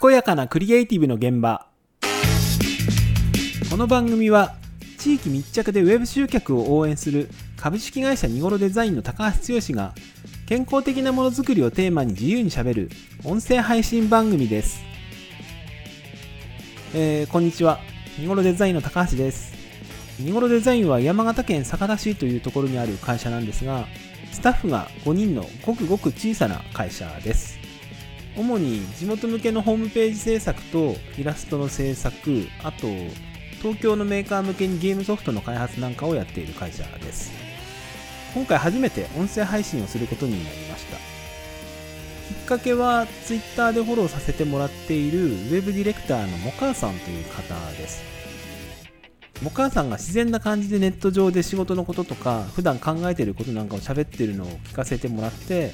健やかなクリエイティブの現場この番組は地域密着でウェブ集客を応援する株式会社ニゴロデザインの高橋剛が健康的なものづくりをテーマに自由にしゃべる音声配信番組です、えーこんにちはニゴロデザインの高橋ですニゴロデザインは山形県酒田市というところにある会社なんですがスタッフが5人のごくごく小さな会社です主に地元向けのホームページ制作とイラストの制作あと東京のメーカー向けにゲームソフトの開発なんかをやっている会社です。今回初めて音声配信をすることになりました。きっかけは Twitter でフォローさせてもらっているウェブディレクターのモカーさんという方です。モカーさんが自然な感じでネット上で仕事のこととか普段考えていることなんかを喋ってるのを聞かせてもらって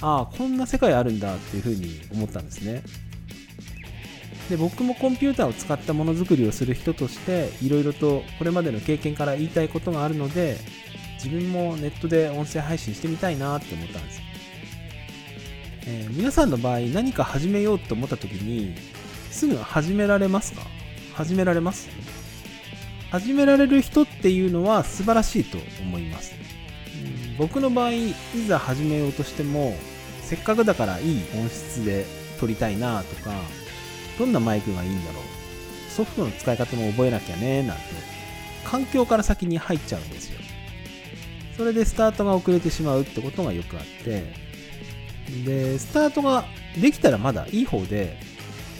ああこんな世界あるんだっていうふうに思ったんですね。で僕もコンピューターを使ったものづくりをする人としていろいろとこれまでの経験から言いたいことがあるので自分もネットで音声配信してみたいなって思ったんです、えー皆さんの場合何か始めようと思った時にすぐ始められますか？始められます？始められる人っていうのは素晴らしいと思います。僕の場合いざ始めようとしてもせっかくだからいい音質で撮りたいなとかどんなマイクがいいんだろう。ソフトの使い方も覚えなきゃねなんて。環境から先に入っちゃうんですよ。それでスタートが遅れてしまうってことがよくあって。でスタートができたらまだいい方で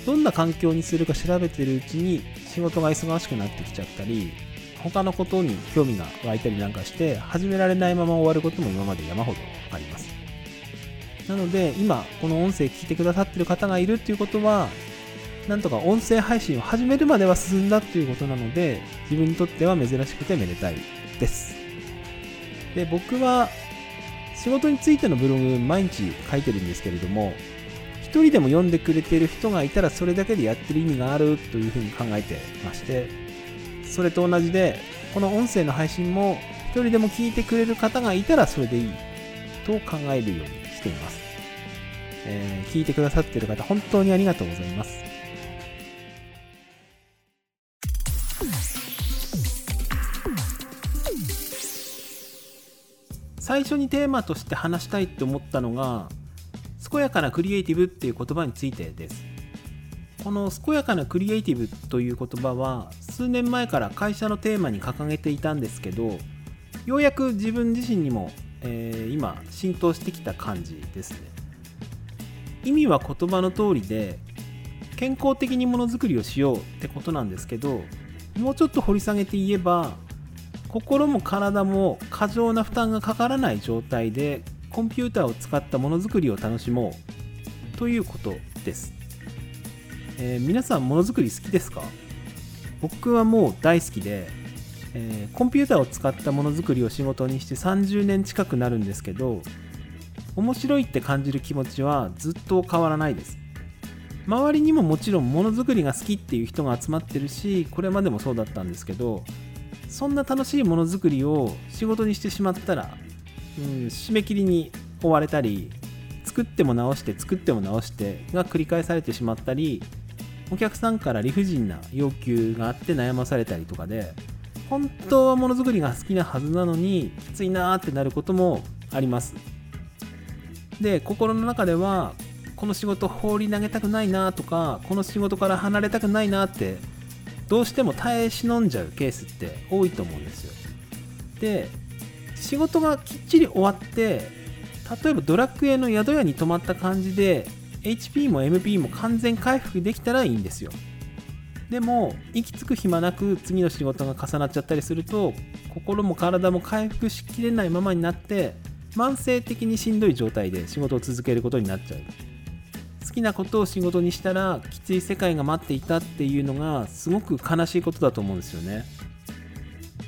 どんな環境にするか調べてるうちに仕事が忙しくなってきちゃったり他のことに興味が湧いたりなんかして始められないまま終わることも今まで山ほどあります。なので今この音声聞いてくださってる方がいるっていうことはなんとか音声配信を始めるまでは進んだっていうことなので自分にとっては珍しくてめでたいです。で僕は仕事についてのブログ毎日書いてるんですけれども一人でも読んでくれている人がいたらそれだけでやってる意味があるというふうに考えてましてそれと同じでこの音声の配信も一人でも聞いてくれる方がいたらそれでいいと考えるようにしています、えー聞いてくださっている方本当にありがとうございます。最初にテーマとして話したいって思ったのが健やかなクリエイティブっていう言葉についてです。この健やかなクリエイティブという言葉は数年前から会社のテーマに掲げていたんですけどようやく自分自身にも、えー今浸透してきた感じですね。意味は言葉の通りで健康的にものづくりをしようってことなんですけどもうちょっと掘り下げて言えば心も体も過剰な負担がかからない状態でコンピューターを使ったものづくりを楽しもうということです、えー皆さんものづくり好きですか？僕はもう大好きで、えーコンピューターを使ったものづくりを仕事にして30年近くなるんですけど面白いって感じる気持ちはずっと変わらないです。周りにももちろんものづくりが好きっていう人が集まってるしこれまでもそうだったんですけどそんな楽しいものづくりを仕事にしてしまったら、うん、締め切りに追われたり作っても直して作っても直してが繰り返されてしまったりお客さんから理不尽な要求があって悩まされたりとかで本当はものづくりが好きなはずなのにきついなってなることもあります。で心の中ではこの仕事放り投げたくないなとかこの仕事から離れたくないなってどうしても耐え忍んじゃうケースって多いと思うんですよ。で仕事がきっちり終わって例えばドラッグ屋の宿屋に泊まった感じで HP も MP も完全回復できたらいいんですよ。でも息つく暇なく次の仕事が重なっちゃったりすると心も体も回復しきれないままになって慢性的にしんどい状態で仕事を続けることになっちゃう。好きなことを仕事にしたらきつい世界が待っていたっていうのがすごく悲しいことだと思うんですよね。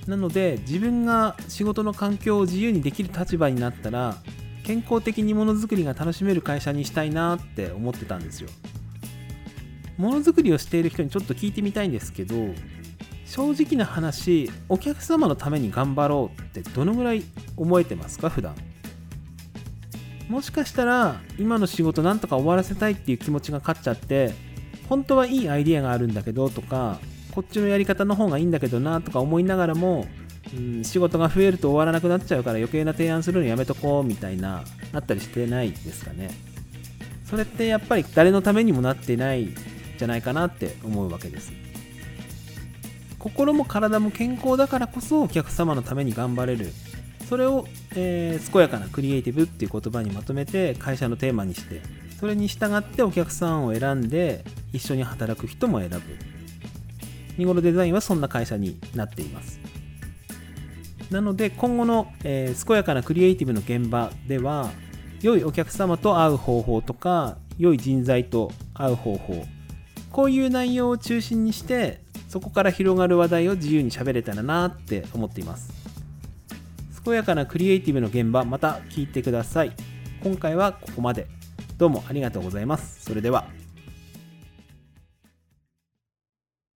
なので自分が仕事の環境を自由にできる立場になったら健康的にものづくりが楽しめる会社にしたいなって思ってたんですよ。ものづくりをしている人にちょっと聞いてみたいんですけど正直な話お客様のために頑張ろうってどのぐらい思えてますか普段。もしかしたら今の仕事なんとか終わらせたいっていう気持ちが勝っちゃって本当はいいアイディアがあるんだけどとかこっちのやり方の方がいいんだけどなとか思いながらも、うん、仕事が増えると終わらなくなっちゃうから余計な提案するのやめとこうみたいななったりしてないですかね。それってやっぱり誰のためにもなってないじゃないかなって思うわけです。心も体も健康だからこそお客様のために頑張れる。それを、えー、健やかなクリエイティブっていう言葉にまとめて会社のテーマにしてそれに従ってお客さんを選んで一緒に働く人も選ぶ。ニゴロデザインはそんな会社になっています。なので今後の、えー、健やかなクリエイティブの現場では良いお客様と会う方法とか良い人材と会う方法こういう内容を中心にしてそこから広がる話題を自由に喋れたらなって思っています。健やかなクリエイティブの現場また聞いてください。今回はここまで。どうもありがとうございます。それでは。